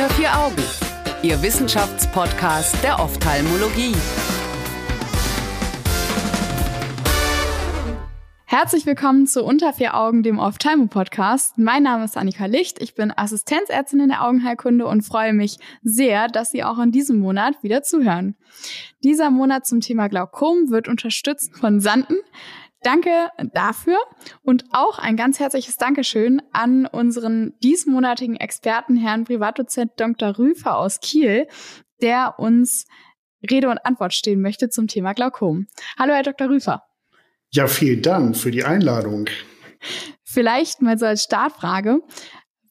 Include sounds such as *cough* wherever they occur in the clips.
Unter vier Augen, Ihr Wissenschaftspodcast der Ophthalmologie. Herzlich willkommen zu Unter vier Augen, dem Ophthalmo-Podcast. Mein Name ist Annika Licht, ich bin Assistenzärztin in der Augenheilkunde und freue mich sehr, dass Sie auch in diesem Monat wieder zuhören. Dieser Monat zum Thema Glaukom wird unterstützt von Sanden. Danke dafür und auch ein ganz herzliches Dankeschön an unseren diesmonatigen Experten, Herrn Privatdozent Dr. Rüfer aus Kiel, der uns Rede und Antwort stehen möchte zum Thema Glaukom. Hallo, Herr Dr. Rüfer. Ja, vielen Dank für die Einladung. Vielleicht mal so als Startfrage.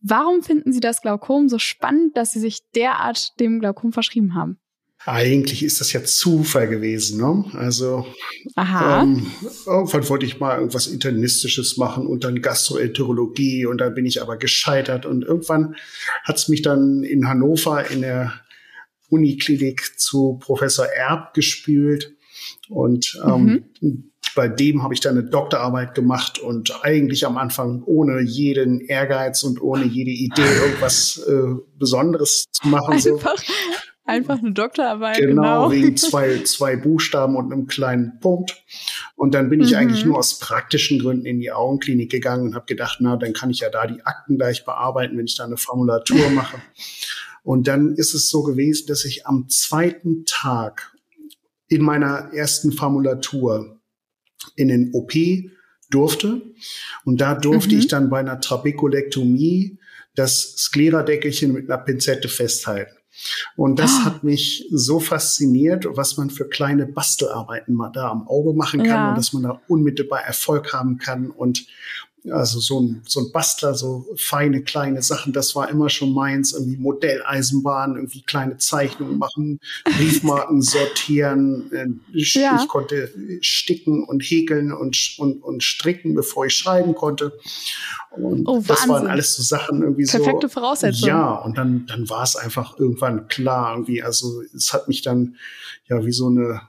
Warum finden Sie das Glaukom so spannend, dass Sie sich derart dem Glaukom verschrieben haben? Eigentlich ist das ja Zufall gewesen. Ne? Also ähm, irgendwann wollte ich mal irgendwas Internistisches machen und dann Gastroenterologie und dann bin ich aber gescheitert und irgendwann hat es mich dann in Hannover in der Uniklinik zu Professor Erb gespült und ähm, mhm. bei dem habe ich dann eine Doktorarbeit gemacht und eigentlich am Anfang ohne jeden Ehrgeiz und ohne jede Idee irgendwas äh, Besonderes zu machen. Einfach, so. Einfach eine Doktorarbeit. Genau, genau. wegen *laughs* zwei, zwei Buchstaben und einem kleinen Punkt. Und dann bin ich mhm. eigentlich nur aus praktischen Gründen in die Augenklinik gegangen und habe gedacht, na, dann kann ich ja da die Akten gleich bearbeiten, wenn ich da eine Formulatur *laughs* mache. Und dann ist es so gewesen, dass ich am zweiten Tag in meiner ersten Formulatur in den OP durfte. Und da durfte mhm. ich dann bei einer Trabekulektomie das Skleradeckelchen mit einer Pinzette festhalten. Und das ah. hat mich so fasziniert, was man für kleine Bastelarbeiten mal da am Auge machen kann ja. und dass man da unmittelbar Erfolg haben kann. Und also so ein, so ein Bastler, so feine kleine Sachen, das war immer schon meins. Irgendwie Modelleisenbahn, irgendwie kleine Zeichnungen machen, *laughs* Briefmarken sortieren. Äh, ich, ja. ich konnte sticken und häkeln und, und, und stricken, bevor ich schreiben konnte. Und oh, das waren alles so Sachen irgendwie Perfekte so. Perfekte Voraussetzungen. Ja, und dann, dann war es einfach irgendwann klar irgendwie. Also es hat mich dann ja wie so eine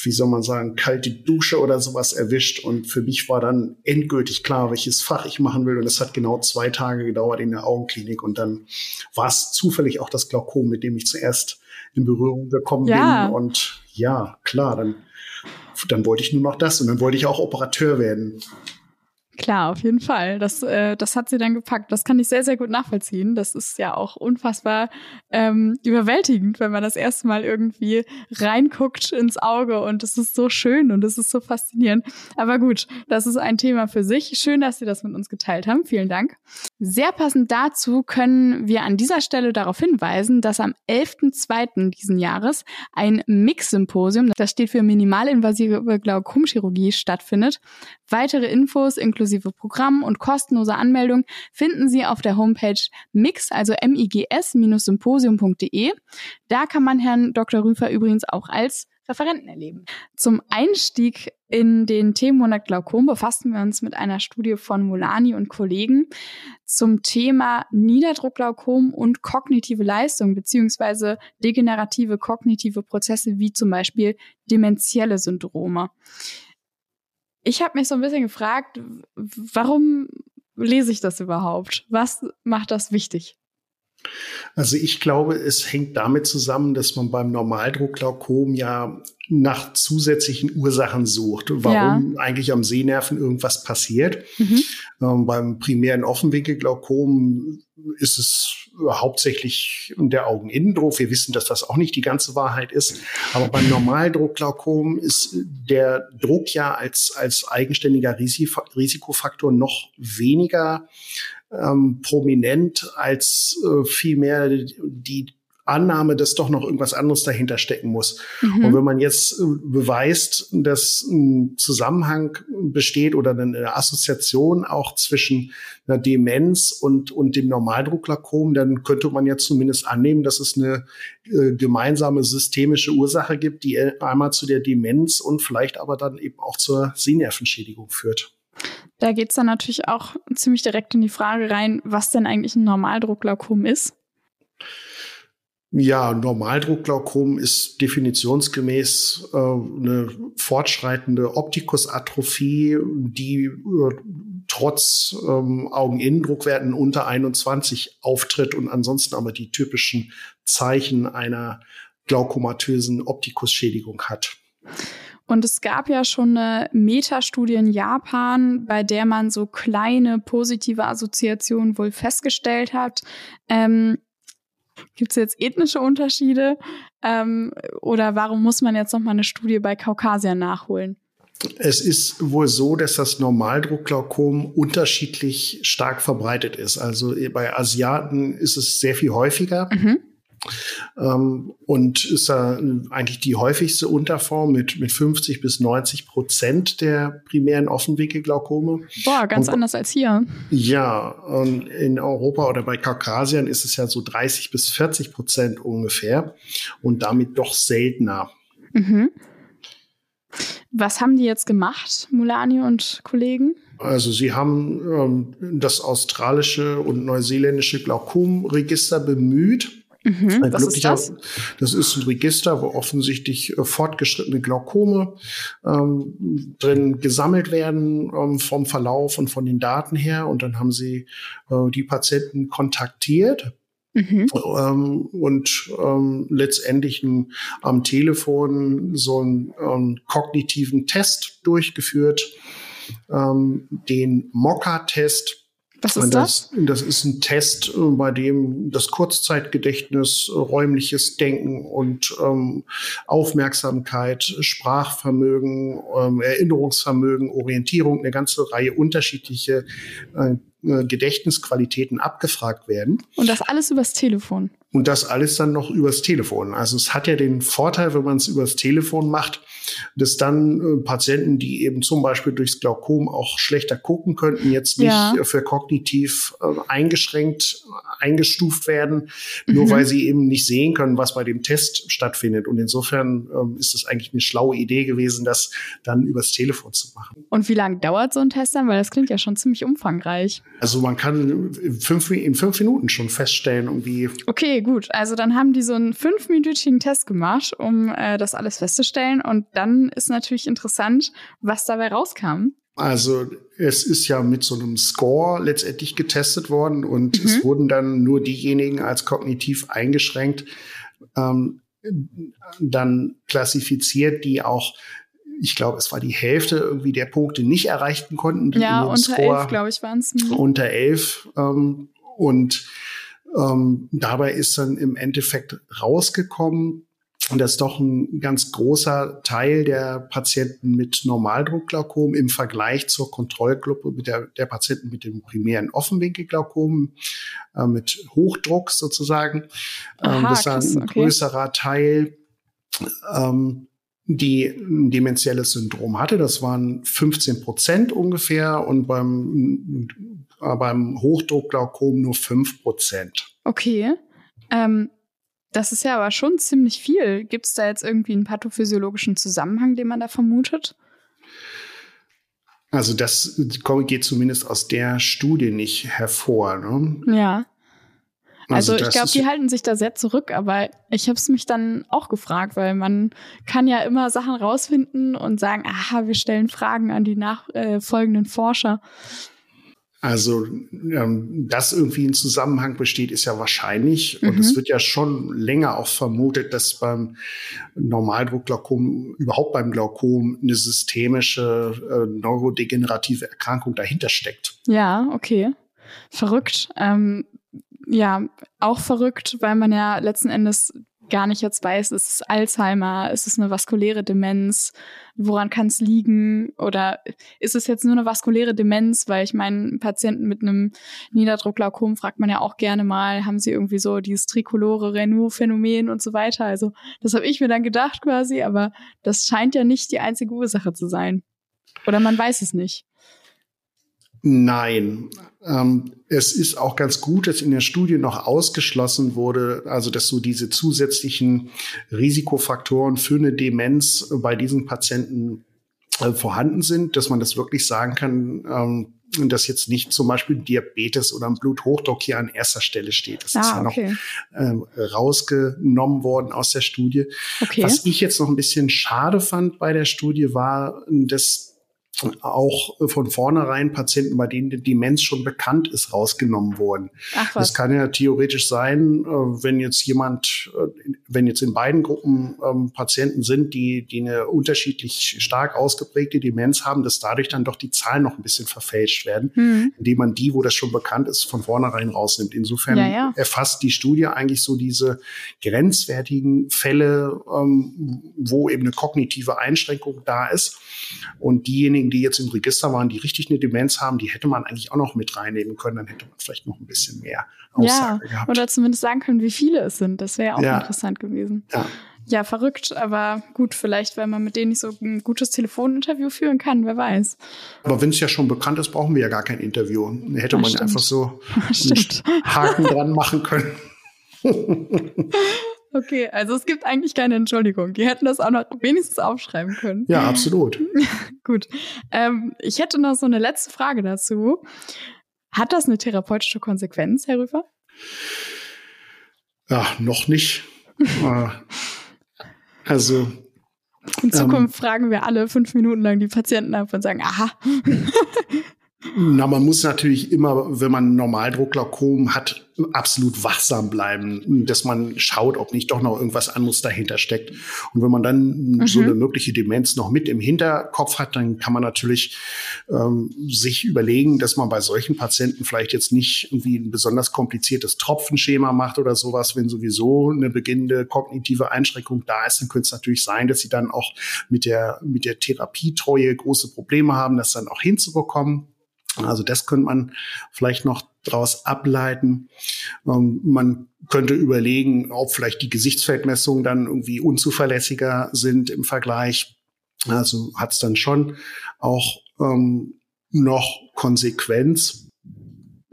wie soll man sagen, kalte Dusche oder sowas erwischt. Und für mich war dann endgültig klar, welches Fach ich machen will. Und es hat genau zwei Tage gedauert in der Augenklinik. Und dann war es zufällig auch das Glaukom, mit dem ich zuerst in Berührung gekommen ja. bin. Und ja, klar, dann, dann wollte ich nur noch das. Und dann wollte ich auch Operateur werden. Klar, auf jeden Fall. Das, äh, das hat sie dann gepackt. Das kann ich sehr, sehr gut nachvollziehen. Das ist ja auch unfassbar ähm, überwältigend, wenn man das erste Mal irgendwie reinguckt ins Auge und es ist so schön und es ist so faszinierend. Aber gut, das ist ein Thema für sich. Schön, dass Sie das mit uns geteilt haben. Vielen Dank. Sehr passend dazu können wir an dieser Stelle darauf hinweisen, dass am 11.02. diesen Jahres ein Mix-Symposium, das steht für minimalinvasive Glaukomchirurgie, stattfindet. Weitere Infos inklusive Programm und kostenlose Anmeldung finden Sie auf der Homepage mix, also migs-symposium.de. Da kann man Herrn Dr. Rüfer übrigens auch als Referenten erleben. Zum Einstieg in den Themenmonat Glaukom befassen wir uns mit einer Studie von Molani und Kollegen zum Thema Niederdruckglaukom und kognitive Leistung beziehungsweise degenerative kognitive Prozesse wie zum Beispiel dementielle Syndrome. Ich habe mich so ein bisschen gefragt, warum lese ich das überhaupt? Was macht das wichtig? Also ich glaube, es hängt damit zusammen, dass man beim Normaldruckglaukom ja nach zusätzlichen Ursachen sucht, warum ja. eigentlich am Sehnerven irgendwas passiert. Mhm. Ähm, beim primären Offenwinkelglaukom ist es hauptsächlich der Augeninnendruck. Wir wissen, dass das auch nicht die ganze Wahrheit ist. Aber beim Normaldruckglaukom ist der Druck ja als, als eigenständiger Risikofaktor noch weniger ähm, prominent als äh, vielmehr die Annahme, dass doch noch irgendwas anderes dahinter stecken muss. Mhm. Und wenn man jetzt äh, beweist, dass ein Zusammenhang besteht oder eine Assoziation auch zwischen einer Demenz und, und dem Normaldrucklakom, dann könnte man ja zumindest annehmen, dass es eine äh, gemeinsame systemische Ursache gibt, die einmal zu der Demenz und vielleicht aber dann eben auch zur Sehnervenschädigung führt. Da geht's dann natürlich auch ziemlich direkt in die Frage rein, was denn eigentlich ein Normaldrucklaukom ist. Ja, Normaldruckglaukom ist definitionsgemäß äh, eine fortschreitende Optikusatrophie, die äh, trotz ähm, Augeninnendruckwerten unter 21 auftritt und ansonsten aber die typischen Zeichen einer glaukomatösen Optikusschädigung hat. Und es gab ja schon eine Metastudie in Japan, bei der man so kleine positive Assoziationen wohl festgestellt hat. Ähm, Gibt es jetzt ethnische Unterschiede? Ähm, oder warum muss man jetzt noch mal eine Studie bei Kaukasiern nachholen? Es ist wohl so, dass das Normaldruckglaukom unterschiedlich stark verbreitet ist. Also bei Asiaten ist es sehr viel häufiger. Mhm. Ähm, und ist da eigentlich die häufigste Unterform mit, mit 50 bis 90 Prozent der primären Offenwinkelglaukome. Boah, ganz und, anders als hier. Ja, und in Europa oder bei Kaukasien ist es ja so 30 bis 40 Prozent ungefähr und damit doch seltener. Mhm. Was haben die jetzt gemacht, Mulani und Kollegen? Also sie haben ähm, das australische und neuseeländische Glaukomregister bemüht Mhm, was ist das? Das ist ein Register, wo offensichtlich äh, fortgeschrittene Glaukome ähm, drin gesammelt werden ähm, vom Verlauf und von den Daten her. Und dann haben sie äh, die Patienten kontaktiert. Mhm. Ähm, und ähm, letztendlich ein, am Telefon so einen ähm, kognitiven Test durchgeführt, ähm, den Mokka-Test was ist das? das? Das ist ein Test, äh, bei dem das Kurzzeitgedächtnis, äh, räumliches Denken und ähm, Aufmerksamkeit, Sprachvermögen, ähm, Erinnerungsvermögen, Orientierung, eine ganze Reihe unterschiedliche äh, äh Gedächtnisqualitäten abgefragt werden. Und das alles übers Telefon. Und das alles dann noch übers Telefon. Also es hat ja den Vorteil, wenn man es übers Telefon macht, dass dann äh, Patienten, die eben zum Beispiel durchs Glaukom auch schlechter gucken könnten, jetzt nicht ja. für kognitiv äh, eingeschränkt eingestuft werden, nur mhm. weil sie eben nicht sehen können, was bei dem Test stattfindet. Und insofern ähm, ist es eigentlich eine schlaue Idee gewesen, das dann übers Telefon zu machen. Und wie lange dauert so ein Test dann? Weil das klingt ja schon ziemlich umfangreich. Also man kann in fünf, in fünf Minuten schon feststellen, irgendwie. Okay, gut. Also dann haben die so einen fünfminütigen Test gemacht, um äh, das alles festzustellen. Und dann ist natürlich interessant, was dabei rauskam. Also es ist ja mit so einem Score letztendlich getestet worden und mhm. es wurden dann nur diejenigen als kognitiv eingeschränkt ähm, dann klassifiziert, die auch ich glaube, es war die Hälfte irgendwie der Punkte nicht erreichen konnten. ja, unter Score elf, glaube ich, waren es. Unter elf. Ähm, und ähm, dabei ist dann im Endeffekt rausgekommen, dass doch ein ganz großer Teil der Patienten mit Normaldruckglaukom im Vergleich zur Kontrollgruppe mit der, der Patienten mit dem primären Offenwinkelglaukom, äh, mit Hochdruck sozusagen, Aha, ähm, das ist ein okay. größerer Teil ähm, die ein dementielles Syndrom hatte. Das waren 15 Prozent ungefähr und beim, äh, beim Hochdruckglaukom nur 5 Prozent. Okay. Ähm, das ist ja aber schon ziemlich viel. Gibt es da jetzt irgendwie einen pathophysiologischen Zusammenhang, den man da vermutet? Also das geht zumindest aus der Studie nicht hervor. Ne? Ja. Also, also ich glaube, die halten sich da sehr zurück, aber ich habe es mich dann auch gefragt, weil man kann ja immer Sachen rausfinden und sagen, aha, wir stellen Fragen an die nachfolgenden äh, Forscher. Also, ähm, dass irgendwie ein Zusammenhang besteht, ist ja wahrscheinlich. Mhm. Und es wird ja schon länger auch vermutet, dass beim Normaldruckglaukom, überhaupt beim Glaukom, eine systemische äh, neurodegenerative Erkrankung dahinter steckt. Ja, okay. Verrückt. Ähm, ja, auch verrückt, weil man ja letzten Endes gar nicht jetzt weiß, ist es Alzheimer, ist es eine vaskuläre Demenz, woran kann es liegen oder ist es jetzt nur eine vaskuläre Demenz, weil ich meinen Patienten mit einem Niederdruckglaukom fragt man ja auch gerne mal, haben sie irgendwie so dieses trikolore Renault-Phänomen und so weiter. Also das habe ich mir dann gedacht quasi, aber das scheint ja nicht die einzige Ursache zu sein. Oder man weiß es nicht. Nein. Ähm, es ist auch ganz gut, dass in der Studie noch ausgeschlossen wurde, also dass so diese zusätzlichen Risikofaktoren für eine Demenz bei diesen Patienten äh, vorhanden sind, dass man das wirklich sagen kann, ähm, dass jetzt nicht zum Beispiel Diabetes oder ein Bluthochdruck hier an erster Stelle steht. Das ah, ist ja okay. noch ähm, rausgenommen worden aus der Studie. Okay. Was ich jetzt noch ein bisschen schade fand bei der Studie war, dass auch von vornherein Patienten, bei denen die Demenz schon bekannt ist, rausgenommen wurden. Ach was. Das kann ja theoretisch sein, äh, wenn jetzt jemand, äh, wenn jetzt in beiden Gruppen ähm, Patienten sind, die, die eine unterschiedlich stark ausgeprägte Demenz haben, dass dadurch dann doch die Zahlen noch ein bisschen verfälscht werden, mhm. indem man die, wo das schon bekannt ist, von vornherein rausnimmt. Insofern ja, ja. erfasst die Studie eigentlich so diese grenzwertigen Fälle, ähm, wo eben eine kognitive Einschränkung da ist. Und diejenigen, die jetzt im Register waren, die richtig eine Demenz haben, die hätte man eigentlich auch noch mit reinnehmen können. Dann hätte man vielleicht noch ein bisschen mehr Aussage ja, gehabt. Oder zumindest sagen können, wie viele es sind. Das wäre ja auch ja. interessant gewesen. Ja. Ja, verrückt, aber gut, vielleicht, weil man mit denen nicht so ein gutes Telefoninterview führen kann, wer weiß. Aber wenn es ja schon bekannt ist, brauchen wir ja gar kein Interview. Hätte man ja einfach so *laughs* einen Haken dran machen können. *laughs* Okay, also es gibt eigentlich keine Entschuldigung. Die hätten das auch noch wenigstens aufschreiben können. Ja, absolut. *laughs* Gut. Ähm, ich hätte noch so eine letzte Frage dazu. Hat das eine therapeutische Konsequenz, Herr Rüfer? Ja, noch nicht. *laughs* Äh, also. In Zukunft ähm, fragen wir alle fünf Minuten lang die Patienten ab und sagen, aha. *laughs* Na, man muss natürlich immer, wenn man Normaldruckglaukom hat, absolut wachsam bleiben, dass man schaut, ob nicht doch noch irgendwas anderes dahinter steckt. Und wenn man dann mhm. so eine mögliche Demenz noch mit im Hinterkopf hat, dann kann man natürlich ähm, sich überlegen, dass man bei solchen Patienten vielleicht jetzt nicht irgendwie ein besonders kompliziertes Tropfenschema macht oder sowas. Wenn sowieso eine beginnende kognitive Einschränkung da ist, dann könnte es natürlich sein, dass sie dann auch mit der, mit der Therapietreue große Probleme haben, das dann auch hinzubekommen. Also das könnte man vielleicht noch daraus ableiten. Ähm, man könnte überlegen, ob vielleicht die Gesichtsfeldmessungen dann irgendwie unzuverlässiger sind im Vergleich. Also hat es dann schon auch ähm, noch Konsequenz.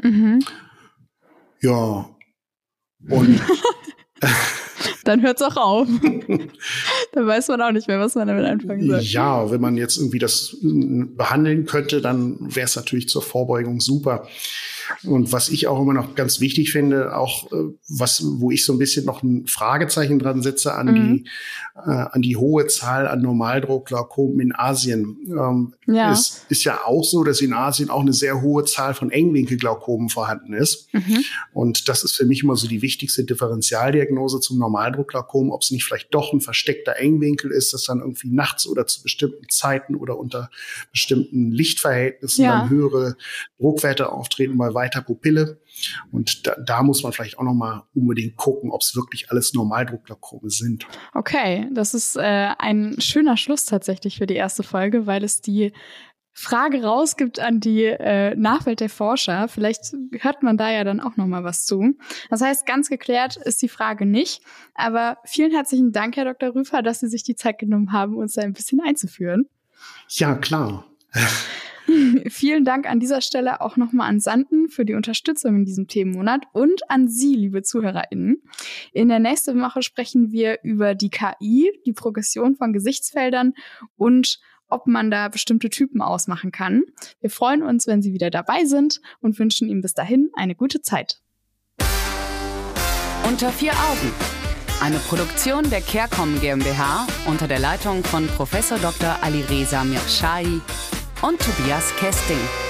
Mhm. Ja. Und *laughs* dann hört es auch auf. *laughs* dann weiß man auch nicht mehr, was man damit anfangen soll. Ja, wenn man jetzt irgendwie das behandeln könnte, dann wäre es natürlich zur Vorbeugung super. Und was ich auch immer noch ganz wichtig finde, auch äh, was, wo ich so ein bisschen noch ein Fragezeichen dran setze an mhm. die, äh, an die hohe Zahl an Normaldruckglaukomen in Asien. Ähm, ja. Es ist ja auch so, dass in Asien auch eine sehr hohe Zahl von Engwinkelglaukomen vorhanden ist. Mhm. Und das ist für mich immer so die wichtigste Differentialdiagnose zum Normaldruckglaukom, ob es nicht vielleicht doch ein versteckter Engwinkel ist, das dann irgendwie nachts oder zu bestimmten Zeiten oder unter bestimmten Lichtverhältnissen ja. dann höhere Druckwerte auftreten bei weiter Pupille. Und da, da muss man vielleicht auch noch mal unbedingt gucken, ob es wirklich alles Normaldruckglaukome sind. Okay, das ist äh, ein schöner Schluss tatsächlich für die erste Folge, weil es die Frage rausgibt an die äh, Nachwelt der Forscher. Vielleicht hört man da ja dann auch noch mal was zu. Das heißt, ganz geklärt ist die Frage nicht. Aber vielen herzlichen Dank, Herr Dr. Rüfer, dass Sie sich die Zeit genommen haben, uns da ein bisschen einzuführen. Ja, klar. *laughs* Vielen Dank an dieser Stelle auch nochmal an Sanden für die Unterstützung in diesem Themenmonat und an Sie, liebe ZuhörerInnen. In der nächsten Woche sprechen wir über die KI, die Progression von Gesichtsfeldern und ob man da bestimmte Typen ausmachen kann. Wir freuen uns, wenn Sie wieder dabei sind und wünschen Ihnen bis dahin eine gute Zeit. Unter vier Augen. Eine Produktion der CareCom GmbH unter der Leitung von Prof. Dr. Alireza Mirshahi und Tobias Kesting.